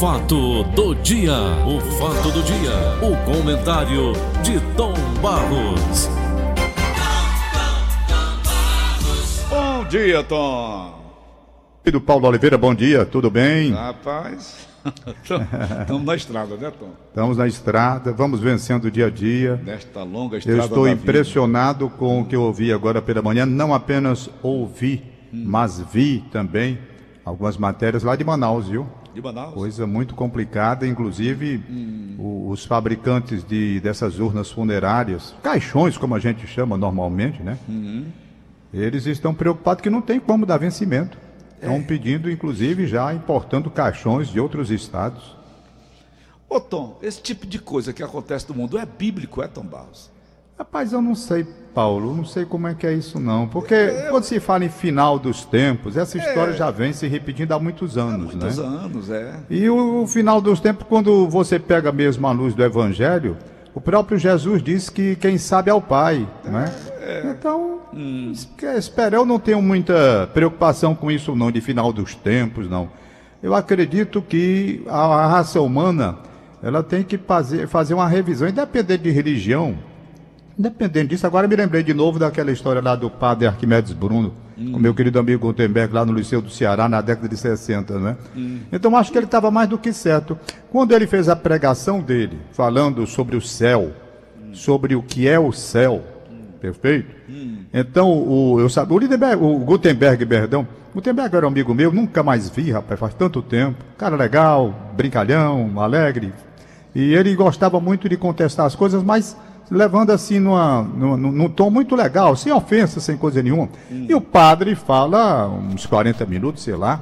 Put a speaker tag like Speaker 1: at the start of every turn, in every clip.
Speaker 1: fato do dia, o fato do dia, o comentário de Tom Barros.
Speaker 2: Bom dia, Tom.
Speaker 3: Do Paulo Oliveira, bom dia, tudo bem?
Speaker 2: Rapaz, estamos na estrada, né, Tom?
Speaker 3: Estamos na estrada, vamos vencendo o dia a dia.
Speaker 2: Nesta longa estrada.
Speaker 3: Eu estou impressionado com o que eu ouvi agora pela manhã, não apenas ouvi,
Speaker 2: Hum.
Speaker 3: mas vi também algumas matérias lá de Manaus, viu?
Speaker 2: De Manaus?
Speaker 3: Coisa muito complicada, inclusive
Speaker 2: Hum.
Speaker 3: os fabricantes de, dessas urnas funerárias, caixões como a gente chama normalmente, né?
Speaker 2: Uhum.
Speaker 3: Eles estão preocupados que não tem como dar vencimento. Estão
Speaker 2: É.
Speaker 3: pedindo, inclusive, já importando caixões de outros estados.
Speaker 2: Ô, Tom, esse tipo de coisa que acontece no mundo é bíblico, é, Tom Barros?
Speaker 3: Rapaz, eu não sei, Paulo, não sei como é que é isso não. Porque quando se fala em final dos tempos, essa história já vem se repetindo há muitos anos,
Speaker 2: É. Muitos
Speaker 3: né?
Speaker 2: anos, é.
Speaker 3: E o, o final dos tempos, quando você pega mesmo a luz do Evangelho, o próprio Jesus disse que quem sabe é o Pai, né? Então, es- espero, eu não tenho muita preocupação com isso não, de final dos tempos, não. Eu acredito que a, a raça humana, ela tem que fazer, fazer uma revisão, independente de religião, Independente disso, agora me lembrei de novo daquela história lá do padre Arquimedes Bruno, com meu querido amigo Gutenberg, lá no Liceu do Ceará, na década de 60, né? Então acho que ele estava mais do que certo. Quando ele fez a pregação dele, falando sobre o céu, sobre o que é o céu, perfeito? Então, o, eu sabe, o, o Gutenberg, perdão, Gutenberg era um amigo meu, nunca mais vi, rapaz, faz tanto tempo. Cara legal, brincalhão, alegre. E ele gostava muito de contestar as coisas, mas levando assim numa, numa- num, tom muito legal, sem ofensa, sem coisa nenhuma. E o padre fala uns 40 minutos, sei lá,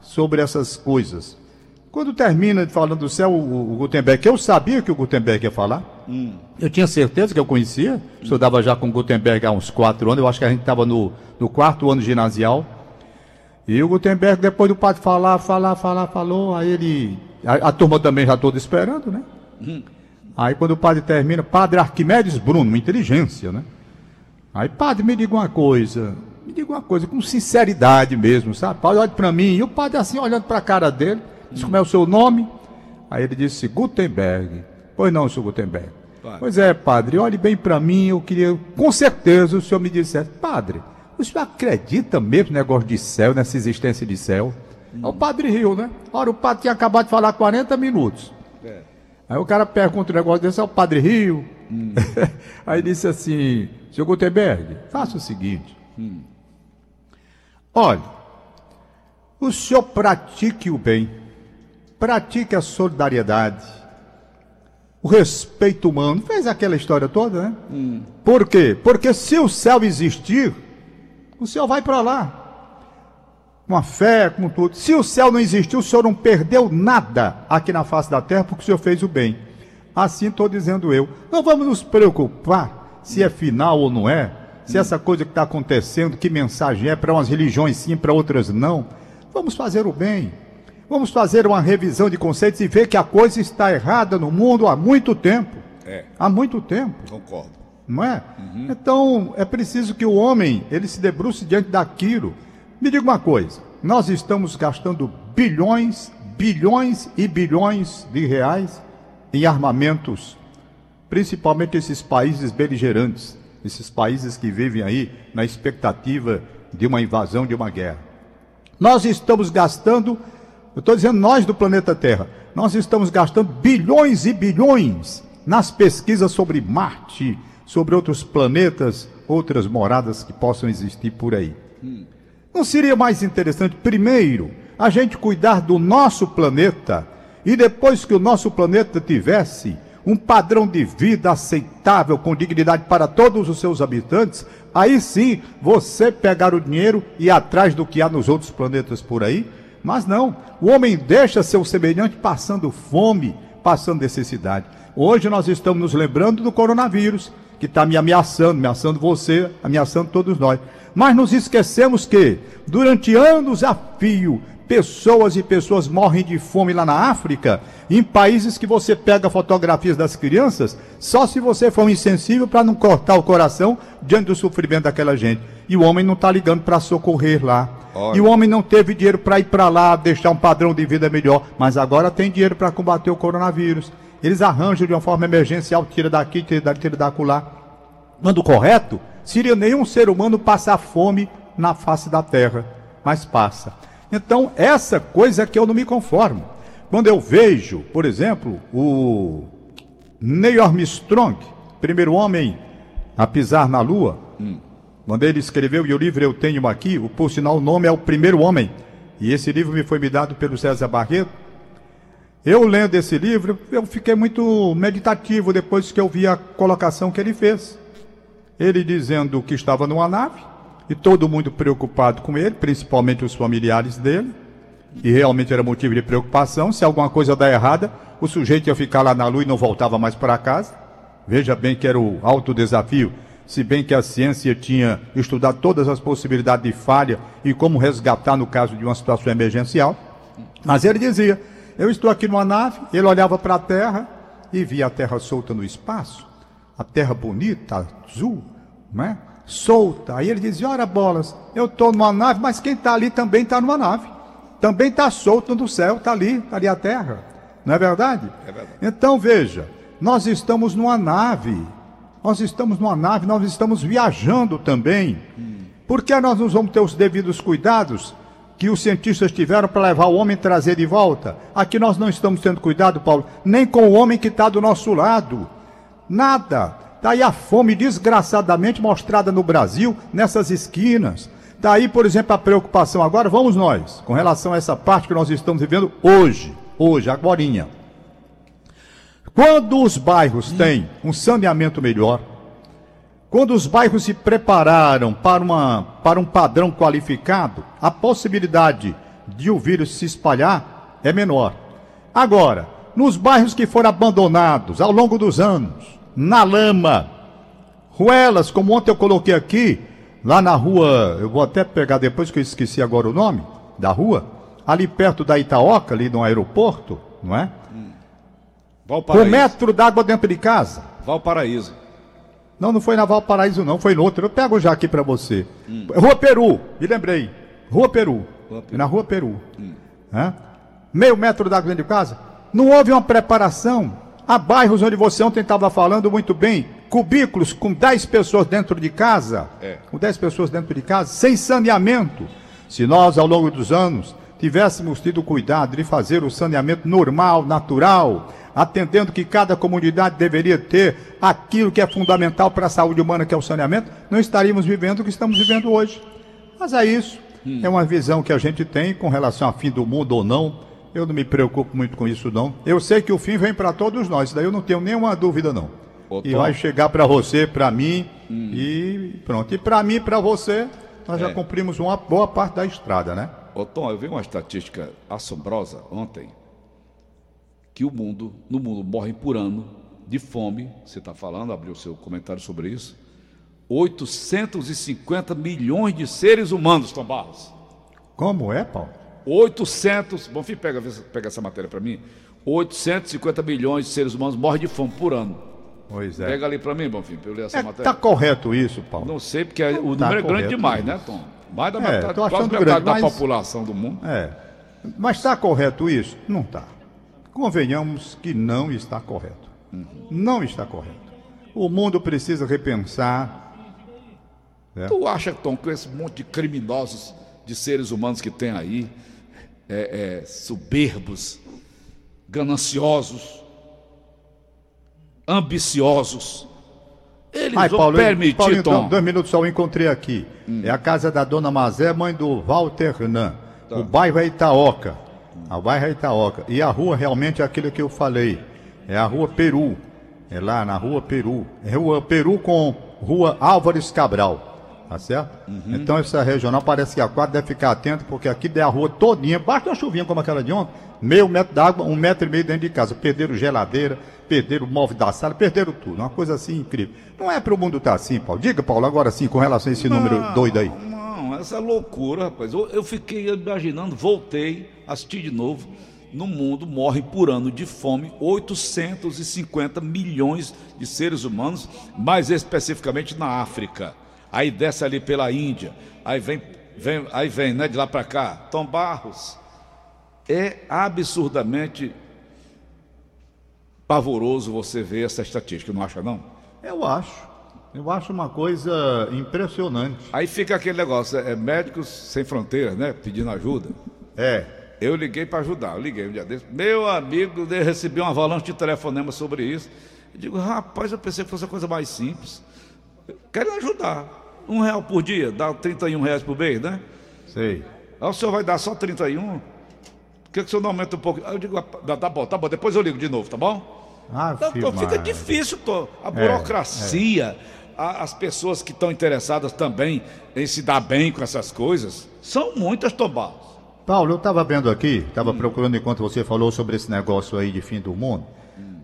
Speaker 3: sobre essas coisas. Quando termina falando do céu, o, o Gutenberg, eu sabia que o Gutenberg ia falar, eu tinha certeza que eu conhecia, estudava já com o Gutenberg há uns quatro anos, eu acho que a gente estava no, no quarto ano ginasial. E o Gutenberg, depois do padre falar, falar, falar, falou, aí ele. A, a turma também já toda esperando, né? Aí quando o padre termina, padre Arquimedes Bruno, uma inteligência, né? Aí, padre, me diga uma coisa, me diga uma coisa, com sinceridade mesmo, sabe? Padre, olha para mim, e o padre assim, olhando para a cara dele, disse, como é o seu nome? Aí ele disse, Gutenberg. Pois não, senhor Gutenberg.
Speaker 2: Padre.
Speaker 3: Pois é, padre, olhe bem para mim, eu queria, com certeza, o senhor me dissesse, padre, o senhor acredita mesmo no negócio de céu, nessa existência de céu? Aí O padre riu, né? Ora, o padre tinha acabado de falar 40 minutos.
Speaker 2: É.
Speaker 3: Aí o cara pergunta um negócio desse, é o Padre Rio. Aí disse assim, seu Gutenberg, faça o seguinte. Olha, o senhor pratique o bem, pratique a solidariedade, o respeito humano. Fez aquela história toda, né? Por quê? Porque se o céu existir, o senhor vai para lá com a fé, com tudo. Se o céu não existiu, o senhor não perdeu nada aqui na face da terra, porque o senhor fez o bem. Assim estou dizendo eu. Não vamos nos preocupar se é final ou não é, se essa coisa que está acontecendo, que mensagem é para umas religiões sim, para outras não. Vamos fazer o bem. Vamos fazer uma revisão de conceitos e ver que a coisa está errada no mundo há muito tempo.
Speaker 2: É,
Speaker 3: Há muito tempo
Speaker 2: concordo.
Speaker 3: não é? Então, é preciso que o homem, ele se debruce diante daquilo. Me diga uma coisa, nós estamos gastando bilhões, bilhões e bilhões de reais em armamentos, principalmente esses países beligerantes, esses países que vivem aí na expectativa de uma invasão, de uma guerra. Nós estamos gastando, eu estou dizendo nós do planeta Terra, nós estamos gastando bilhões e bilhões nas pesquisas sobre Marte, sobre outros planetas, outras moradas que possam existir por aí. Não seria mais interessante, primeiro, a gente cuidar do nosso planeta e depois que o nosso planeta tivesse um padrão de vida aceitável, com dignidade para todos os seus habitantes, aí sim você pegar o dinheiro e ir atrás do que há nos outros planetas por aí. Mas não, o homem deixa seu semelhante passando fome, passando necessidade. Hoje nós estamos nos lembrando do coronavírus, que está me ameaçando, ameaçando você, ameaçando todos nós. Mas nos esquecemos que, durante anos a fio, pessoas e pessoas morrem de fome lá na África, em países que você pega fotografias das crianças, só se você for insensível para não cortar o coração diante do sofrimento daquela gente. E o homem não está ligando para socorrer lá. Olha. E o homem não teve dinheiro para ir para lá, deixar um padrão de vida melhor, mas agora tem dinheiro para combater o coronavírus. Eles arranjam de uma forma emergencial, tira daqui, tira daqui, tira da lá. Quando correto, seria nenhum ser humano passar fome na face da terra, mas passa. Então, essa coisa é que eu não me conformo. Quando eu vejo, por exemplo, o Neil Armstrong, primeiro homem a pisar na Lua, hum. quando ele escreveu, e o livro eu tenho aqui, o, por sinal o nome é O Primeiro Homem, e esse livro me foi me dado pelo César Barreto. Eu lendo esse livro, eu fiquei muito meditativo depois que eu vi a colocação que ele fez. Ele dizendo que estava numa nave, e todo mundo preocupado com ele, principalmente os familiares dele, e realmente era motivo de preocupação. Se alguma coisa dar errada, o sujeito ia ficar lá na lua e não voltava mais para casa. Veja bem que era o alto desafio, se bem que a ciência tinha estudado todas as possibilidades de falha e como resgatar no caso de uma situação emergencial. Mas ele dizia: Eu estou aqui numa nave, ele olhava para a Terra e via a Terra solta no espaço, a Terra bonita, azul, não é? solta. Aí ele dizia: Ora, bolas, eu estou numa nave, mas quem está ali também está numa nave. Também está solto no céu, está ali, está ali a terra. Não é verdade? é verdade? Então veja, nós estamos numa nave. Nós estamos numa nave, nós estamos viajando também. Hum. Por que nós não vamos ter os devidos cuidados que os cientistas tiveram para levar o homem e trazer de volta? Aqui nós não estamos tendo cuidado, Paulo, nem com o homem que está do nosso lado. Nada. Está aí a fome desgraçadamente mostrada no Brasil, nessas esquinas. Está aí, por exemplo, a preocupação agora, vamos nós, com relação a essa parte que nós estamos vivendo hoje, hoje, agorinha. Quando os bairros têm um saneamento melhor, quando os bairros se prepararam para, uma, para um padrão qualificado, a possibilidade de o vírus se espalhar é menor. Agora, nos bairros que foram abandonados ao longo dos anos, na lama. Ruelas, como ontem eu coloquei aqui, lá na rua, eu vou até pegar depois que eu esqueci agora o nome da rua, ali perto da Itaoca, ali no aeroporto, não é? Hum. Um metro d'água dentro de casa.
Speaker 2: Valparaíso.
Speaker 3: Não, não foi na Valparaíso, não, foi no outro. Eu pego já aqui para você. Hum. Rua Peru, me lembrei. Rua Peru. Rua Peru. Na Rua Peru. Hum. É? Meio metro d'água dentro de casa. Não houve uma preparação Há bairros onde você ontem estava falando muito bem, cubículos com 10 pessoas dentro de casa, é. com 10 pessoas dentro de casa, sem saneamento. Se nós, ao longo dos anos, tivéssemos tido cuidado de fazer o saneamento normal, natural, atendendo que cada comunidade deveria ter aquilo que é fundamental para a saúde humana, que é o saneamento, não estaríamos vivendo o que estamos vivendo hoje. Mas é isso. Hum. É uma visão que a gente tem com relação ao fim do mundo ou não. Eu não me preocupo muito com isso, não. Eu sei que o fim vem para todos nós, daí eu não tenho nenhuma dúvida, não. Ô, e vai chegar para você, para mim, hum. e pronto. E para mim, para você, nós é. já cumprimos uma boa parte da estrada, né?
Speaker 2: Ô, Tom, eu vi uma estatística assombrosa ontem, que o mundo, no mundo, morrem por ano de fome, você está falando, abriu seu comentário sobre isso, 850 milhões de seres humanos, Tom Barros.
Speaker 3: Como é, Paulo?
Speaker 2: 800, bom, filho, pega, pega essa matéria para mim. 850 milhões de seres humanos morrem de fome por ano.
Speaker 3: Pois é.
Speaker 2: Pega ali para mim, Bonfim, para eu ler essa é,
Speaker 3: matéria. Está correto isso, Paulo?
Speaker 2: Não sei, porque o número tá é grande demais, isso. né, Tom? Mais da é, metade, quase metade grande, da mas... população do mundo.
Speaker 3: É. Mas está correto isso? Não está. Convenhamos que não está correto. Uhum. Não está correto. O mundo precisa repensar.
Speaker 2: Né? Tu acha, Tom, que esse monte de criminosos, de seres humanos que tem aí, é, é, soberbos, gananciosos, ambiciosos. Eles Ai, vão Paulo, permitir, Paulo. Então,
Speaker 3: dois minutos só, eu encontrei aqui. Hum. É a casa da dona Mazé, mãe do Walter Renan. Tá. O bairro é Itaoca. O bairro é Itaoca. E a rua realmente é aquilo que eu falei. É a rua Peru. É lá na rua Peru. É rua Peru com rua Álvares Cabral. Tá certo? Uhum. Então essa regional parece que a quadra deve ficar atento, porque aqui der a rua todinha, basta uma chuvinha como aquela de ontem, meio metro d'água, um metro e meio dentro de casa. Perderam geladeira, perderam o móvel da sala, perderam tudo. Uma coisa assim incrível. Não é para o mundo estar tá assim, Paulo. Diga, Paulo, agora sim, com relação a esse não, número doido aí.
Speaker 2: Não, essa loucura, rapaz. Eu, eu fiquei imaginando, voltei, assisti de novo. No mundo morrem por ano de fome 850 milhões de seres humanos, mais especificamente na África aí desce ali pela Índia, aí vem vem, aí vem, né, de lá para cá. Tom Barros é absurdamente pavoroso você ver essa estatística, não acha não?
Speaker 3: Eu acho. Eu acho uma coisa impressionante.
Speaker 2: Aí fica aquele negócio, é médicos sem fronteiras, né, pedindo ajuda.
Speaker 3: É.
Speaker 2: Eu liguei para ajudar, eu liguei um dia desse. Meu amigo, eu recebi uma avalanche de telefonema sobre isso. Eu digo, rapaz, eu pensei que fosse a coisa mais simples. Quero ajudar. Um real por dia, dá 31 reais por mês, né?
Speaker 3: Sei.
Speaker 2: Aí o senhor vai dar só 31? Por que, que o senhor não aumenta um pouco? Aí eu digo, ah, tá bom, tá bom, depois eu ligo de novo, tá bom?
Speaker 3: Ah,
Speaker 2: Então, fica difícil, tô. a burocracia, a- as pessoas que estão interessadas também em se dar bem com essas coisas, são muitas, Tomás.
Speaker 3: Paulo, eu estava vendo aqui, estava procurando enquanto você falou sobre esse negócio aí de fim do mundo.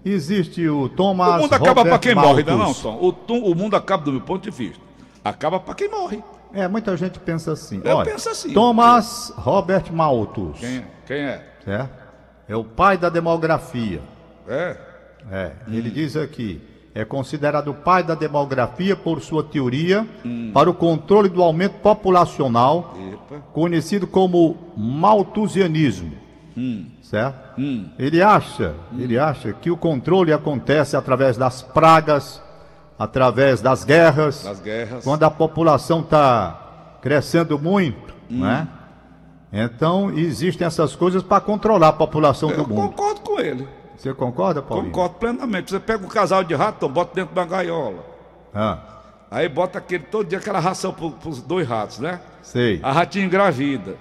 Speaker 3: Existe o Thomas
Speaker 2: o mundo acaba para quem morre, não, é não. Tom. O, o mundo acaba do meu ponto de vista. Acaba para quem morre.
Speaker 3: É, muita gente pensa assim.
Speaker 2: Eu
Speaker 3: Olha,
Speaker 2: penso assim.
Speaker 3: Thomas Robert Malthus,
Speaker 2: Quem, quem é?
Speaker 3: certo? É o pai da demografia.
Speaker 2: É.
Speaker 3: É, ele diz aqui, é considerado o pai da demografia por sua teoria para o controle do aumento populacional,
Speaker 2: Epa.
Speaker 3: conhecido como malthusianismo. Certo? Ele acha, ele acha que o controle acontece através das pragas, através das guerras,
Speaker 2: Das guerras.
Speaker 3: quando a população está crescendo muito, né? Então existem essas coisas para controlar a população
Speaker 2: Eu
Speaker 3: do mundo.
Speaker 2: concordo com ele.
Speaker 3: Você concorda, Paulinho?
Speaker 2: Concordo plenamente. Você pega um casal de rato, bota dentro de uma gaiola.
Speaker 3: Ah,
Speaker 2: Aí bota aquele, todo dia aquela ração para os dois ratos, né?
Speaker 3: sei.
Speaker 2: A ratinha engravida.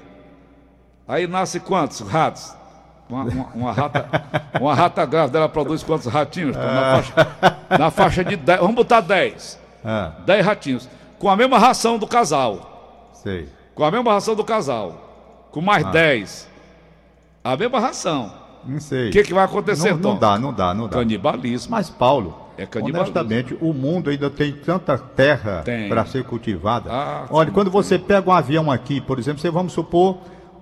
Speaker 2: Aí nasce quantos ratos? Uma, uma- uma rata, uma rata grávida, ela produz quantos ratinhos? Tom? Na, faixa, na faixa de 10. Vamos botar 10.
Speaker 3: Ah,
Speaker 2: 10 ratinhos. Com a mesma ração do casal.
Speaker 3: sei.
Speaker 2: Com a mesma ração do casal. Com mais 10. A mesma ração.
Speaker 3: Não sei.
Speaker 2: O que, que vai acontecer,
Speaker 3: não, não
Speaker 2: Tom?
Speaker 3: dá, não dá, não dá.
Speaker 2: Canibalismo.
Speaker 3: Mas, Paulo,
Speaker 2: É canibalismo.
Speaker 3: honestamente, o mundo ainda tem tanta terra para ser cultivada.
Speaker 2: Ah,
Speaker 3: Olha, quando você pega um avião aqui, por exemplo, você vamos supor,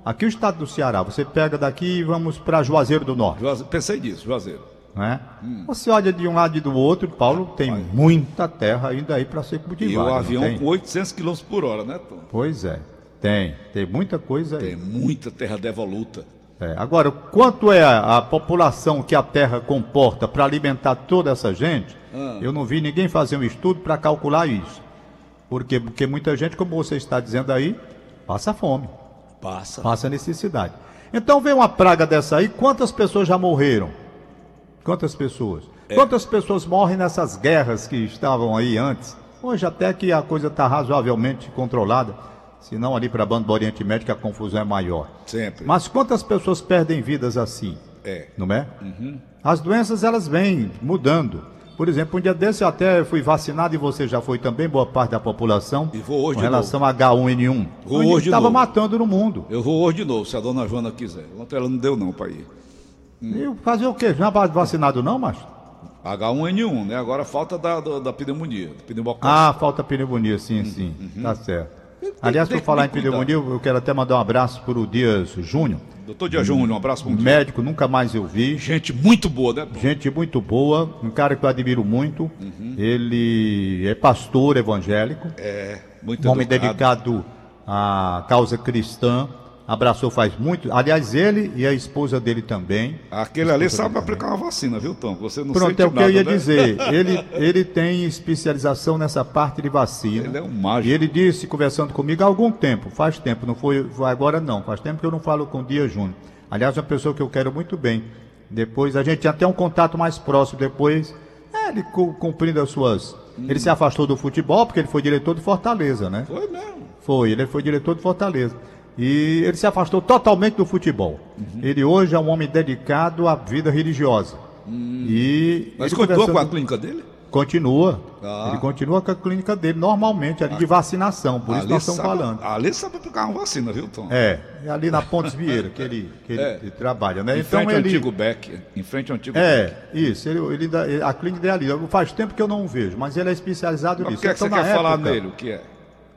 Speaker 3: aqui o estado do Ceará, você pega daqui e vamos para Juazeiro do Norte,
Speaker 2: Juaze- Pensei nisso, Juazeiro.
Speaker 3: né?
Speaker 2: Hum.
Speaker 3: Você olha de um lado e do outro, Paulo, tem muita terra ainda aí para ser
Speaker 2: E
Speaker 3: cultivada.
Speaker 2: o
Speaker 3: não
Speaker 2: avião
Speaker 3: tem?
Speaker 2: com 800 km por hora, né, Tom?
Speaker 3: Pois é, tem, tem muita coisa aí.
Speaker 2: Tem muita terra devoluta.
Speaker 3: É, agora, quanto é a, a população que a Terra comporta para alimentar toda essa gente,
Speaker 2: Ah.
Speaker 3: eu não vi ninguém fazer um estudo para calcular isso. Por quê? Porque muita gente, como você está dizendo aí, passa fome,
Speaker 2: Passa.
Speaker 3: passa necessidade. Então vem uma praga dessa aí, quantas pessoas já morreram? Quantas pessoas?
Speaker 2: É.
Speaker 3: Quantas pessoas morrem nessas guerras que estavam aí antes? Hoje até que a coisa está razoavelmente controlada, senão ali para a banda do Oriente Médio a confusão é maior.
Speaker 2: Sempre.
Speaker 3: Mas quantas pessoas perdem vidas assim?
Speaker 2: É.
Speaker 3: Não é? As doenças elas vêm mudando. Por exemplo, um dia desse eu até fui vacinado e você já foi também, boa parte da população.
Speaker 2: E vou hoje
Speaker 3: Com
Speaker 2: de
Speaker 3: relação a H1N1.
Speaker 2: Vou hoje de
Speaker 3: estava
Speaker 2: novo.
Speaker 3: matando no mundo.
Speaker 2: Eu vou hoje de novo, se a dona Joana quiser. Ontem ela não deu não para ir.
Speaker 3: E fazer o quê? Já vacinado não, macho?
Speaker 2: H1N1, né? Agora falta da, da, da pneumonia, da pneumococcus.
Speaker 3: Ah, falta pneumonia, sim, sim. Tá certo. Aliás,
Speaker 2: tem
Speaker 3: por
Speaker 2: que
Speaker 3: falar em pneumonia, eu quero até mandar um abraço para o Dias Júnior.
Speaker 2: Doutor Dia Júnior, um abraço para
Speaker 3: Médico, nunca mais eu vi.
Speaker 2: Gente muito boa, né?
Speaker 3: Gente muito boa, um cara que eu admiro muito.
Speaker 2: Uhum.
Speaker 3: Ele é pastor evangélico,
Speaker 2: É, muito
Speaker 3: um homem
Speaker 2: educado.
Speaker 3: dedicado à causa cristã. Abraçou faz muito. Aliás, ele e a esposa dele também.
Speaker 2: Aquele ali sabe
Speaker 3: dele também.
Speaker 2: aplicar uma vacina, viu, Tom? Você não
Speaker 3: Pronto, é o que
Speaker 2: nada,
Speaker 3: eu ia
Speaker 2: né?
Speaker 3: dizer. Ele, ele tem especialização nessa parte de vacina.
Speaker 2: Ele é um mágico.
Speaker 3: E ele disse, conversando comigo há algum tempo, faz tempo, não foi, agora não, faz tempo que eu não falo com o Dia Júnior. Aliás, é uma pessoa que eu quero muito bem. Depois, a gente tinha até um contato mais próximo depois. é, ele cu- cumprindo as suas. Ele se afastou do futebol porque ele foi diretor de Fortaleza, né?
Speaker 2: Foi mesmo.
Speaker 3: Foi, ele foi diretor de Fortaleza. E ele se afastou totalmente do futebol.
Speaker 2: Uhum.
Speaker 3: Ele hoje é um homem dedicado à vida religiosa. E
Speaker 2: Hum. Mas continua com a clínica dele?
Speaker 3: Continua.
Speaker 2: Ah.
Speaker 3: Ele continua com a clínica dele normalmente, ali de vacinação, por isso
Speaker 2: Ali
Speaker 3: nós estamos
Speaker 2: sabe-
Speaker 3: falando.
Speaker 2: Ali sabe aplicar uma vacina, viu, Tom?
Speaker 3: É, é ali na Pontes Vieira que ele, que ele,
Speaker 2: É.
Speaker 3: ele trabalha, né?
Speaker 2: Em
Speaker 3: Então
Speaker 2: frente ao
Speaker 3: ele.
Speaker 2: antigo Beck. Em frente ao antigo Beck.
Speaker 3: É, isso, ele, ele a clínica dele é ali. Faz tempo que eu não o vejo, mas ele é especializado
Speaker 2: Mas
Speaker 3: nisso.
Speaker 2: por que, é que
Speaker 3: Então,
Speaker 2: você quer falar
Speaker 3: época-
Speaker 2: nele? O que é?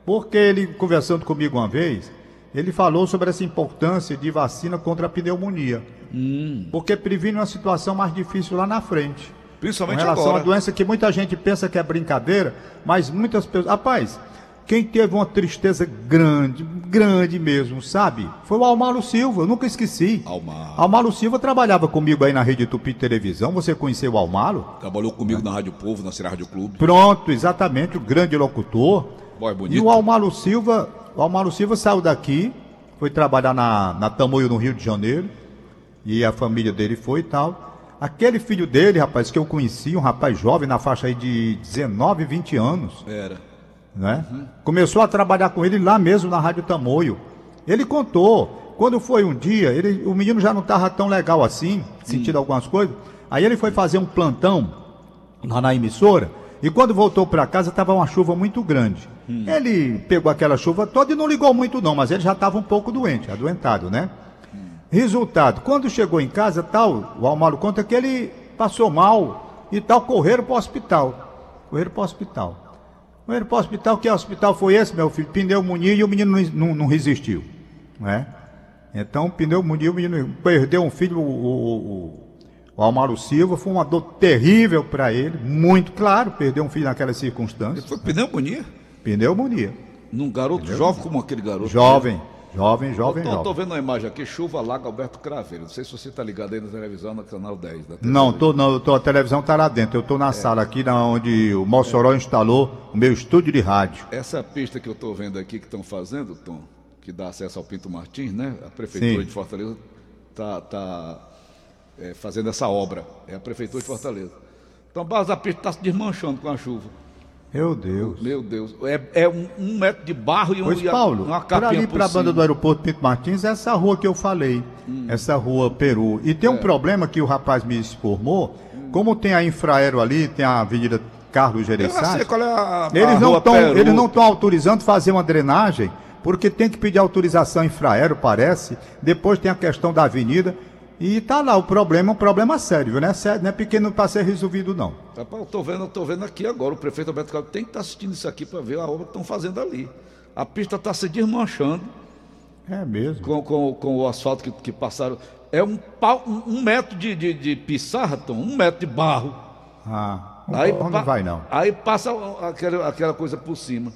Speaker 3: Porque ele, conversando comigo uma vez, ele falou sobre essa importância de vacina contra a pneumonia.
Speaker 2: Hum.
Speaker 3: Porque previne uma situação mais difícil lá na frente. Com
Speaker 2: Principalmente
Speaker 3: relação
Speaker 2: agora.
Speaker 3: à doença que muita gente pensa que é brincadeira, mas muitas pessoas. Rapaz, quem teve uma tristeza grande, grande mesmo, sabe? Foi o Almaro Silva, eu nunca esqueci.
Speaker 2: Almaro.
Speaker 3: Almaro Silva trabalhava comigo aí na Rede Tupi Televisão, você conheceu o Almaro?
Speaker 2: Trabalhou comigo na Rádio Povo, na Rádio Clube.
Speaker 3: Pronto, exatamente, o grande locutor.
Speaker 2: Boy, bonito.
Speaker 3: E o Almaro Silva, o Almaro Silva saiu daqui, foi trabalhar na, na Tamoio, no Rio de Janeiro, e a família dele foi e tal. Aquele filho dele, rapaz, que eu conheci, um rapaz jovem, na faixa aí de 19, 20 anos,
Speaker 2: Era.
Speaker 3: né? Começou a trabalhar com ele lá mesmo na Rádio Tamoio. Ele contou, quando foi um dia, ele, o menino já não estava tão legal assim, sentindo algumas coisas. Aí ele foi fazer um plantão lá na emissora e quando voltou para casa estava uma chuva muito grande. Ele pegou aquela chuva toda e não ligou muito não, mas ele já estava um pouco doente, adoentado, né? Resultado, quando chegou em casa, tal, o Almaro conta que ele passou mal e tal, correram para o hospital. Correram para o hospital. Correram para o hospital, que hospital foi esse, meu filho? Pneumonia e o menino não, não, não resistiu. Né? Então, pneumonia, o menino perdeu um filho, o, o, o, o Almaro Silva, foi uma dor terrível para ele, muito claro, perdeu um filho naquelas circunstâncias.
Speaker 2: Foi pneumonia?
Speaker 3: Pneumonia.
Speaker 2: Num garoto jovem como aquele garoto.
Speaker 3: Jovem, jovem, jovem,
Speaker 2: Tô, tô
Speaker 3: jovem.
Speaker 2: vendo uma imagem aqui, chuva Lago Alberto Craveiro. Não sei se você está ligado aí na televisão, no canal 10. Da
Speaker 3: Não, tô, não, tô, a televisão tá lá dentro. Eu tô na sala aqui, na onde o Mossoró instalou o meu estúdio de rádio.
Speaker 2: Essa pista que eu estou vendo aqui que estão fazendo, Tom, que dá acesso ao Pinto Martins, né? A Prefeitura
Speaker 3: Sim.
Speaker 2: de Fortaleza está tá, é, fazendo essa obra. É a Prefeitura de Fortaleza. Então pista está se desmanchando com a chuva.
Speaker 3: Meu Deus.
Speaker 2: Meu Deus. É, é um, um metro de barro e, um,
Speaker 3: Pois, Paulo,
Speaker 2: uma
Speaker 3: por
Speaker 2: capinha
Speaker 3: ali
Speaker 2: por
Speaker 3: para a banda do aeroporto Pinto Martins, é essa rua que eu falei, essa rua Peru. E tem um problema que o rapaz me informou, como tem a Infraero ali, tem a Avenida Carlos Gereissati,
Speaker 2: é
Speaker 3: eles não eles não estão autorizando fazer uma drenagem, porque tem que pedir autorização Infraero, parece. Depois tem a questão da avenida. E tá lá o problema, um problema sério, viu? não é, sério, não é pequeno para ser resolvido, não.
Speaker 2: Rapaz, eu tô vendo, eu tô vendo aqui agora. O prefeito Alberto Carlos tem que estar assistindo isso aqui para ver a obra que estão fazendo ali. A pista está se desmanchando
Speaker 3: É mesmo.
Speaker 2: com, com, com o asfalto que, que passaram. É um, pau, um, um metro de, de, de pissarra, Tom, um metro de barro.
Speaker 3: Ah,
Speaker 2: Aí,
Speaker 3: não
Speaker 2: pa-
Speaker 3: vai não.
Speaker 2: Aí passa aquela, aquela coisa por cima.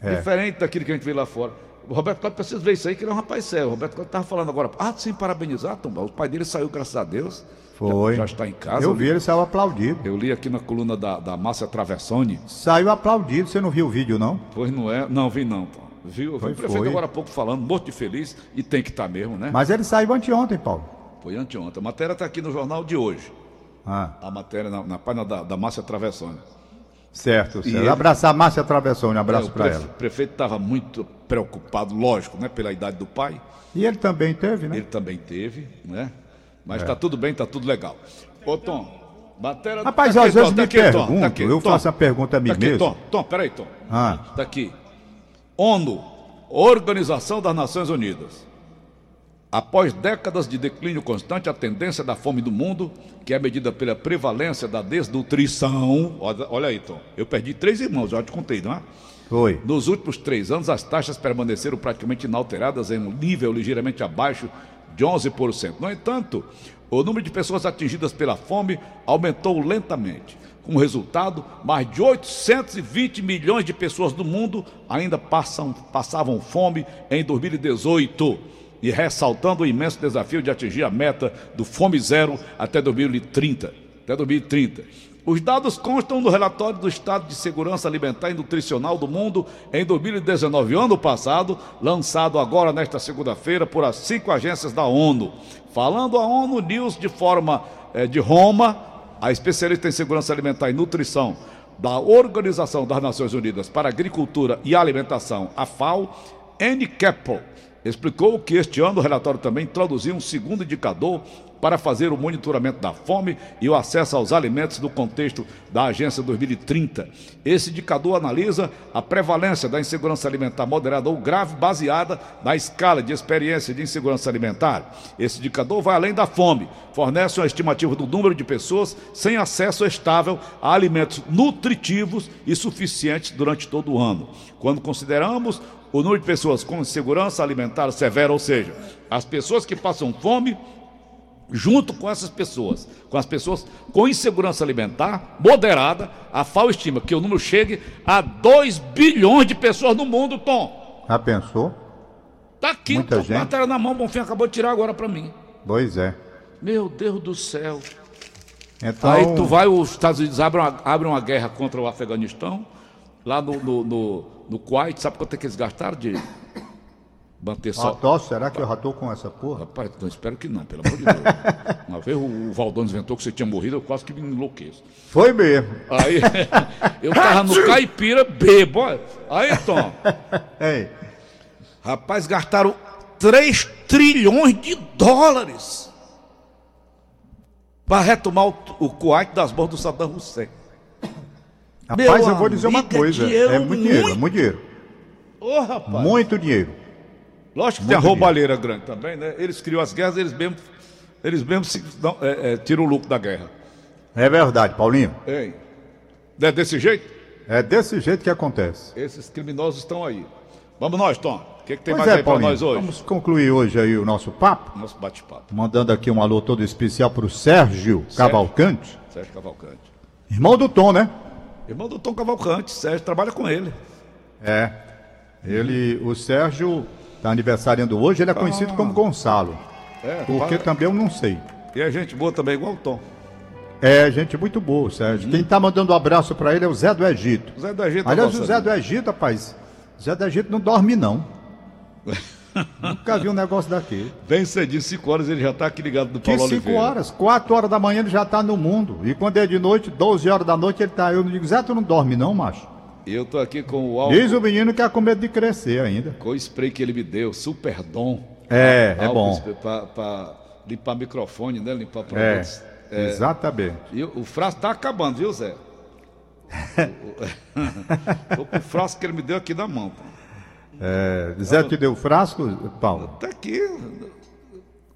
Speaker 3: É.
Speaker 2: Diferente daquilo que a gente vê lá fora. O Roberto Cláudio precisa ver isso aí, que ele é um rapaz sério. O Roberto Cláudio estava falando agora. Ah, sem parabenizar, Tom. O pai dele saiu, graças a Deus.
Speaker 3: Foi.
Speaker 2: Já, já está em casa.
Speaker 3: Eu vi, ele saiu aplaudido.
Speaker 2: Eu li aqui na coluna da, da Márcia Travessone.
Speaker 3: Saiu aplaudido, você não viu o vídeo, não?
Speaker 2: Pois não é? Não, vi não, Tom. Viu? Vi
Speaker 3: Foi,
Speaker 2: o prefeito
Speaker 3: foi.
Speaker 2: agora há pouco falando, morto de feliz, e tem que estar mesmo, né?
Speaker 3: Mas ele saiu anteontem, Paulo.
Speaker 2: Foi anteontem. A matéria está aqui no jornal de hoje.
Speaker 3: Ah,
Speaker 2: A matéria na, na página da, da Márcia Travessone.
Speaker 3: Certo, certo.
Speaker 2: ele-
Speaker 3: Abraçar a Márcia Travessão, um abraço
Speaker 2: É, o
Speaker 3: para ela.
Speaker 2: prefeito estava muito preocupado, lógico, né? Pela idade do pai.
Speaker 3: E ele também teve, né?
Speaker 2: Ele também teve, né?
Speaker 3: É.
Speaker 2: Mas está tudo bem, está tudo legal. Ô, Tom, matéria...
Speaker 3: Rapaz,
Speaker 2: tá
Speaker 3: às vezes
Speaker 2: Tom,
Speaker 3: me
Speaker 2: tá
Speaker 3: pergunto,
Speaker 2: tá aqui,
Speaker 3: eu
Speaker 2: Tom.
Speaker 3: faço a pergunta a mim
Speaker 2: Tá
Speaker 3: mesmo.
Speaker 2: Tom, Tom, peraí, Tom.
Speaker 3: Ah,
Speaker 2: Está aqui. ONU, Organização das Nações Unidas. Após décadas de declínio constante, a tendência da fome do mundo, que é medida pela prevalência da desnutrição. Olha, aí, Tom. Eu perdi três irmãos, já te contei, não é?
Speaker 3: foi.
Speaker 2: Nos últimos três anos, as taxas permaneceram praticamente inalteradas em um nível ligeiramente abaixo de 11%. No entanto, o número de pessoas atingidas pela fome aumentou lentamente. Como resultado, mais de 820 milhões de pessoas do mundo ainda passam, passavam fome em 2018. E ressaltando o imenso desafio de atingir a meta do Fome Zero até 2030. Até 2030. Os dados constam no relatório do Estado de Segurança Alimentar e Nutricional do Mundo em 2019, ano passado, lançado agora nesta segunda-feira por as cinco agências da ONU. Falando a ONU News de forma eh, de Roma, a especialista em segurança alimentar e nutrição da Organização das Nações Unidas para Agricultura e Alimentação, a FAO, Anne Keppel, explicou que este ano o relatório também introduziu um segundo indicador para fazer o monitoramento da fome e o acesso aos alimentos no contexto da Agência 2030. Esse indicador analisa a prevalência da insegurança alimentar moderada ou grave baseada na escala de experiência de insegurança alimentar. Esse indicador vai além da fome, fornece uma estimativa do número de pessoas sem acesso estável a alimentos nutritivos e suficientes durante todo o ano. Quando consideramos o número de pessoas com insegurança alimentar severa, ou seja, as pessoas que passam fome junto com essas pessoas, com as pessoas com insegurança alimentar moderada, a FAO estima que o número chegue a 2 bilhões de pessoas no mundo, Tom.
Speaker 3: Já pensou?
Speaker 2: Tá aqui,
Speaker 3: Muita
Speaker 2: tô com
Speaker 3: gente.
Speaker 2: matéria na mão, Bonfim acabou de tirar agora para mim.
Speaker 3: Pois é.
Speaker 2: Meu Deus do céu.
Speaker 3: Então,
Speaker 2: Aí tu vai, os Estados Unidos abrem uma, abrem uma guerra contra o Afeganistão, lá no, no, no, no Kuwait, sabe quanto é que eles gastaram de manter
Speaker 3: Ah,
Speaker 2: só.
Speaker 3: será que eu já tô com essa porra?
Speaker 2: Rapaz, espero que não, pelo amor de Deus. Uma vez o, o Valdones inventou que você tinha morrido, eu quase que me enlouqueço.
Speaker 3: Foi mesmo.
Speaker 2: Aí eu tava no caipira bebo. Aí, Tom,
Speaker 3: Ei,
Speaker 2: rapaz, gastaram 3 trilhões de dólares para retomar o, o Kuwait das mãos do Saddam Hussein.
Speaker 3: rapaz,
Speaker 2: Meu
Speaker 3: eu vou dizer uma
Speaker 2: é
Speaker 3: coisa. É muito dinheiro, é
Speaker 2: muito-
Speaker 3: muito dinheiro.
Speaker 2: Ô, rapaz.
Speaker 3: Muito dinheiro.
Speaker 2: Lógico que tem a roubalheira grande também, né? Eles criam as guerras, eles mesmos, eles mesmos se dão- é, é, tiram o lucro da guerra.
Speaker 3: É verdade, Paulinho.
Speaker 2: Não é desse jeito?
Speaker 3: É desse jeito que acontece.
Speaker 2: Esses criminosos estão aí. Vamos nós, Tom. O que, que tem
Speaker 3: Pois
Speaker 2: mais
Speaker 3: é,
Speaker 2: aí
Speaker 3: Paulinho.
Speaker 2: nós hoje?
Speaker 3: Vamos concluir hoje aí o nosso papo.
Speaker 2: Nosso bate-papo.
Speaker 3: Mandando aqui um alô todo especial pro Sérgio Cavalcante.
Speaker 2: Sérgio Cavalcante.
Speaker 3: Irmão do Tom, né?
Speaker 2: Irmão do Tom Cavalcante. Sérgio trabalha com ele.
Speaker 3: É. Ele, o Sérgio tá aniversariando hoje, ele é conhecido como Gonçalo.
Speaker 2: É,
Speaker 3: Porque
Speaker 2: fala-
Speaker 3: também eu não sei.
Speaker 2: E é gente boa também, igual o Tom.
Speaker 3: É, gente muito boa, Sérgio. Quem tá mandando um abraço pra ele é o Zé do Egito.
Speaker 2: Zé da Gente
Speaker 3: Aliás, o Zé do Egito, rapaz, Zé do Egito não dorme, não. Nunca vi um negócio daquele.
Speaker 2: Bem cedinho, 5 horas, ele já tá aqui ligado do
Speaker 3: Que
Speaker 2: Paulo
Speaker 3: 5
Speaker 2: Oliveira.
Speaker 3: horas, 4 horas da manhã ele já tá no mundo. E quando é de noite, 12 horas da noite, ele tá. Eu não digo, Zé, tu não dorme, não, macho.
Speaker 2: E eu tô aqui com o álcool,
Speaker 3: Diz o menino que é com medo de crescer ainda.
Speaker 2: com o spray que ele me deu, Super Dom.
Speaker 3: É, é
Speaker 2: Álcool
Speaker 3: bom.
Speaker 2: spray Pra, pra limpar microfone, né? Limpar
Speaker 3: É,
Speaker 2: produtos.
Speaker 3: exatamente.
Speaker 2: E o, frasco tá acabando, viu, Zé? Tô com o frasco que ele me deu aqui na mão.
Speaker 3: É, Zé te deu o frasco, Paulo?
Speaker 2: Tá aqui.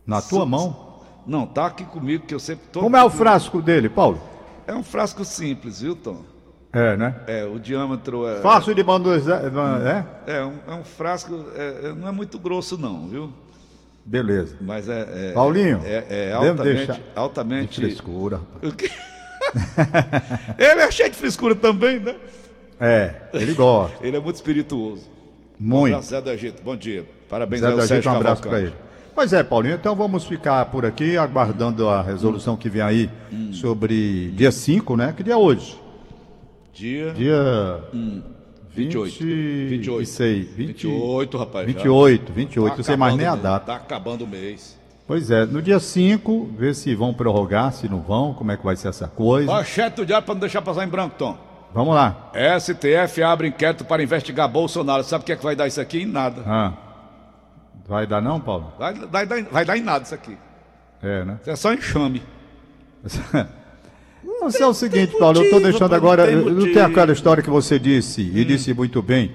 Speaker 3: Na tua mão?
Speaker 2: Não, tá aqui comigo, que eu sempre tô.
Speaker 3: Como é o frasco dele, Paulo?
Speaker 2: É um frasco simples, viu, Tom?
Speaker 3: É, né?
Speaker 2: É, o diâmetro é.
Speaker 3: Fácil de manusear, é?
Speaker 2: É, um, é um frasco, é, é- não é muito grosso, não, viu?
Speaker 3: Beleza.
Speaker 2: Mas é. é
Speaker 3: Paulinho,
Speaker 2: É, é altamente.
Speaker 3: deixar de
Speaker 2: altamente
Speaker 3: frescura,
Speaker 2: ele é cheio de frescura também, né?
Speaker 3: É, ele gosta.
Speaker 2: Ele é muito espirituoso. Um
Speaker 3: Muito.
Speaker 2: abraço, Zé do Egito. Bom dia. Parabéns
Speaker 3: Zé
Speaker 2: ao Sérgio
Speaker 3: um abraço para ele. Pois é, Paulinho, então vamos ficar por aqui aguardando a resolução que vem aí
Speaker 2: Hum.
Speaker 3: sobre dia 5, né? Que dia é hoje?
Speaker 2: Dia,
Speaker 3: Dia
Speaker 2: 28.
Speaker 3: 20
Speaker 2: 28.
Speaker 3: 26, 20
Speaker 2: 28, rapaz. já.
Speaker 3: 28, 28,
Speaker 2: Tá
Speaker 3: não sei mais nem a data.
Speaker 2: Tá acabando o mês.
Speaker 3: Pois é, no dia 5, ver se vão prorrogar, se não vão, como é que vai ser essa coisa.
Speaker 2: Manchete do diário para não deixar passar em branco, Tom.
Speaker 3: Vamos lá.
Speaker 2: STF abre inquérito para investigar Bolsonaro. Sabe o que é que vai dar isso aqui? Em nada.
Speaker 3: Ah. Vai dar não, Paulo?
Speaker 2: Vai, vai dar- vai dar em nada isso aqui.
Speaker 3: É, né?
Speaker 2: Isso é só enxame.
Speaker 3: Não, é o seguinte, Paulo, eu
Speaker 2: motivo,
Speaker 3: estou deixando agora.
Speaker 2: não tem
Speaker 3: Não tem aquela história que você disse, e disse muito bem,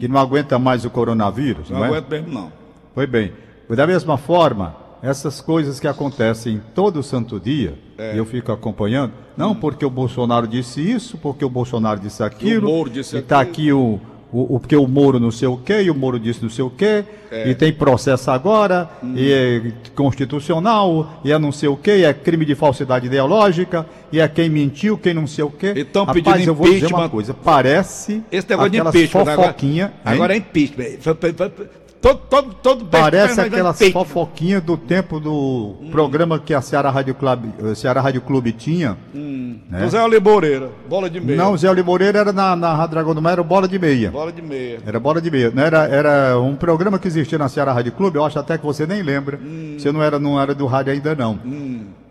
Speaker 3: que não aguenta mais o coronavírus,
Speaker 2: Não
Speaker 3: não, é?
Speaker 2: aguento mesmo, não.
Speaker 3: Foi bem. Da mesma forma, essas coisas que acontecem todo santo dia,
Speaker 2: É.
Speaker 3: e eu fico acompanhando, não porque o Bolsonaro disse isso, porque o Bolsonaro disse aquilo,
Speaker 2: disse
Speaker 3: e tá
Speaker 2: aquilo.
Speaker 3: aqui o, o, o- porque o Moro não sei o quê, e o Moro disse não sei o quê,
Speaker 2: É.
Speaker 3: e tem processo agora,
Speaker 2: Hum.
Speaker 3: e é constitucional, e é não sei o quê, e é crime de falsidade ideológica, e é quem mentiu, quem não sei o quê.
Speaker 2: E tão
Speaker 3: Rapaz,
Speaker 2: pedindo
Speaker 3: eu vou dizer uma coisa, parece
Speaker 2: Esse negócio de impeachment. Agora,
Speaker 3: hein?
Speaker 2: agora é impeachment. Todo, todo, todo
Speaker 3: Parece
Speaker 2: vai
Speaker 3: aquelas fofoquinhas do tempo do programa que a Ceará Rádio Clube, eh, Ceará Rádio Clube tinha. né?
Speaker 2: José Oliboreira, bola de meia.
Speaker 3: Não, o Zé Oliveira era na, na Rádio Dragão do Mar, era Bola de Meia.
Speaker 2: Bola de meia.
Speaker 3: Era Bola de Meia. Era, era um programa que existia na Ceará Rádio Clube, eu acho até que você nem lembra.
Speaker 2: Hum.
Speaker 3: Você não era, não era do rádio ainda não.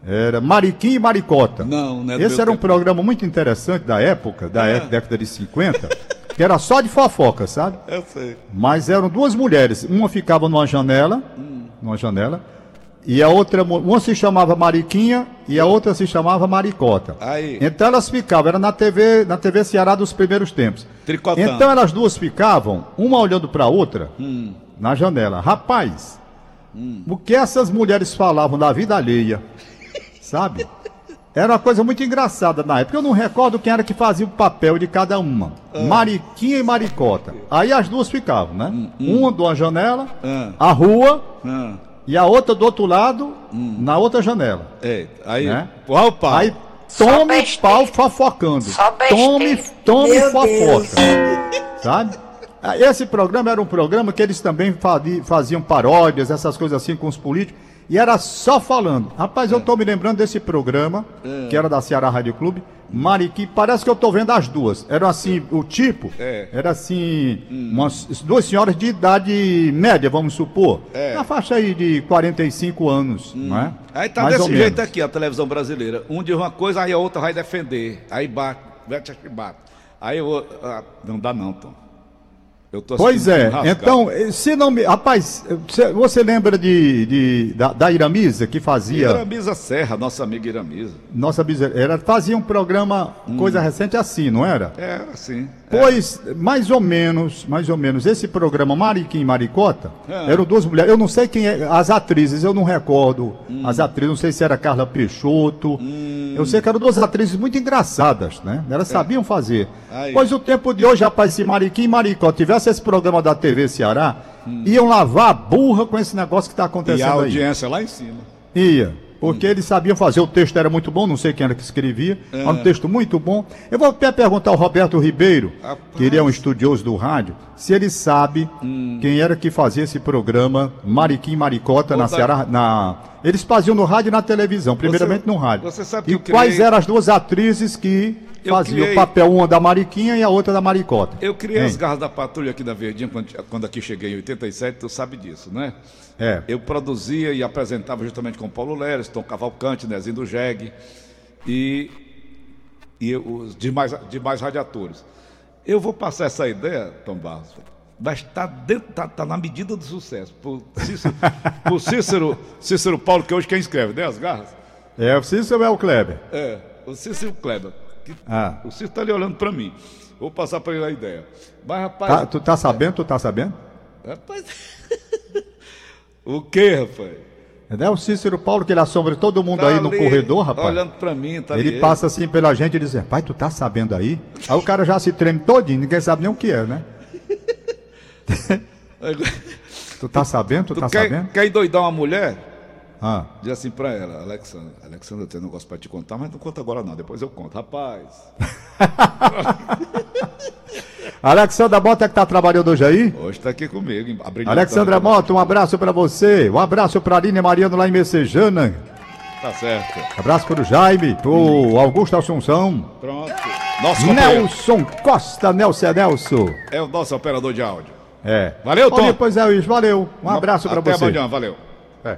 Speaker 3: Era Mariquinha e Maricota.
Speaker 2: Não, é do
Speaker 3: Esse era um
Speaker 2: tempo.
Speaker 3: programa muito interessante da época, da
Speaker 2: É.
Speaker 3: é- década de 50, que era só de fofoca, sabe?
Speaker 2: Eu sei.
Speaker 3: Mas eram duas mulheres. Uma ficava numa janela, numa janela, e a outra, uma se chamava Mariquinha e a outra se chamava Maricota.
Speaker 2: Aí.
Speaker 3: Então elas ficavam, era na TV, na TV Ceará dos primeiros tempos.
Speaker 2: Tricotando.
Speaker 3: Então elas duas ficavam, uma olhando para a outra, na janela. Rapaz, o que essas mulheres falavam da vida alheia, sabe? Era uma coisa muito engraçada na época. Eu não recordo quem era que fazia o papel de cada uma. Mariquinha e Maricota. Aí as duas ficavam, né? Uma de uma janela,
Speaker 2: Ah.
Speaker 3: a rua,
Speaker 2: Ah,
Speaker 3: e a outra do outro lado, na outra janela.
Speaker 2: É, aí,
Speaker 3: Né?
Speaker 2: pau, pau.
Speaker 3: Aí tome pau fofocando. Tome, tome
Speaker 4: Meu
Speaker 3: fofoca. Sabe? Ah, Esse programa era um programa que eles também fazi- faziam paródias, essas coisas assim com os políticos. E era só falando. Rapaz, eu tô me lembrando desse programa, que era da Ceará Rádio Clube. Mariqui, parece que eu tô vendo as duas. Era assim, o tipo,
Speaker 2: É.
Speaker 3: era assim, umas duas senhoras de idade média, vamos supor.
Speaker 2: É.
Speaker 3: Na faixa aí de 45 anos, não é?
Speaker 2: Aí tá
Speaker 3: Mais
Speaker 2: desse jeito
Speaker 3: menos.
Speaker 2: aqui a televisão brasileira. Um diz uma coisa, aí a outra vai defender. Aí bate, bate, bate, bate. Aí eu ah, não dá não, Tom. Eu tô
Speaker 3: Pois é,
Speaker 2: rasgado.
Speaker 3: então, se não me. Rapaz, você- lembra de, de- da, da Iramisa que fazia.
Speaker 2: Iramisa Serra, nossa amiga Iramisa.
Speaker 3: Nossa era fazia um programa, coisa recente assim, não era?
Speaker 2: Era assim.
Speaker 3: Pois, mais ou menos, mais ou menos, esse programa Mariquim e Maricota,
Speaker 2: É.
Speaker 3: eram duas mulheres, eu não sei quem é, as atrizes, eu não recordo as atrizes, não sei se era Carla Peixoto, eu sei que eram duas atrizes muito engraçadas, né? Elas sabiam fazer.
Speaker 2: Aí.
Speaker 3: Pois o tempo de hoje, rapaz, se Mariquim e Maricota tivesse esse programa da TV Ceará, iam lavar a burra com esse negócio que está
Speaker 2: E
Speaker 3: acontecendo
Speaker 2: a
Speaker 3: aí.
Speaker 2: audiência lá em cima.
Speaker 3: Ia. Porque eles sabiam fazer, o texto era muito bom, não sei quem era que escrevia,
Speaker 2: É.
Speaker 3: mas um texto muito bom. Eu vou até perguntar ao Roberto Ribeiro,
Speaker 2: Rapaz.
Speaker 3: que ele é um estudioso do rádio, se ele sabe
Speaker 2: Hum.
Speaker 3: quem era que fazia esse programa Mariquim Maricota na Ceará. Na... Eles faziam no rádio e na televisão, primeiramente no rádio.
Speaker 2: você sabe que
Speaker 3: e quais eram as duas atrizes que
Speaker 2: Eu
Speaker 3: faziam
Speaker 2: criei-
Speaker 3: o papel, uma da Mariquinha e a outra da Maricota?
Speaker 2: Eu criei
Speaker 3: Hein?
Speaker 2: as garras da patrulha aqui da Verdinha quando, quando aqui cheguei em 87, tu sabe disso, né?
Speaker 3: É.
Speaker 2: Eu produzia e apresentava justamente com Paulo Leres, Tom Cavalcante, Nezinho do Jeg e, e os demais, demais radiatores. Eu vou passar essa ideia, Tom Barros, mas está tá, tá na medida do sucesso. Por Cícero, por Cícero, Cícero Paulo, que hoje quem escreve, né? As garras?
Speaker 3: É, o Cícero é o Kleber.
Speaker 2: É, o Cícero Kleber. Que-
Speaker 3: Ah.
Speaker 2: O Cícero está ali olhando para mim. Vou passar para ele a ideia. Mas, rapaz.
Speaker 3: Tá, tu tá sabendo? Tu tá sabendo?
Speaker 2: Rapaz. o que, rapaz?
Speaker 3: É o Cícero Paulo, que ele assombra todo mundo aí no
Speaker 2: ali,
Speaker 3: corredor, rapaz.
Speaker 2: Olhando pra mim, tá
Speaker 3: ele
Speaker 2: ali
Speaker 3: passa assim pela gente e diz, pai, tu tá sabendo aí? Aí o cara já se treme todinho, ninguém sabe nem o que é, né? Tu tá sabendo? Tu,
Speaker 2: Tu
Speaker 3: tá
Speaker 2: quer,
Speaker 3: sabendo?
Speaker 2: quer endoidar uma mulher?
Speaker 3: Ah,
Speaker 2: Diz assim pra ela, Alexandra, Alexandra, eu tenho um negócio pra te contar, mas não conta agora não, depois eu conto. Rapaz,
Speaker 3: Alexandra Mota que tá trabalhando hoje aí?
Speaker 2: hoje tá aqui comigo.
Speaker 3: Alexandra Mota, um abraço pra você. Um abraço pra Aline Mariano lá em Messejana.
Speaker 2: Tá certo.
Speaker 3: Abraço pro Jaime, pro Augusto Assunção.
Speaker 2: Pronto. Nosso
Speaker 3: Nelson Costa, Nelson Nelson.
Speaker 2: é o nosso operador de áudio.
Speaker 3: É.
Speaker 2: Valeu, Tom.
Speaker 3: Olha, Pois é, Luiz, valeu. Um abraço pra
Speaker 2: Até
Speaker 3: você.
Speaker 2: amanhã, valeu.
Speaker 3: É.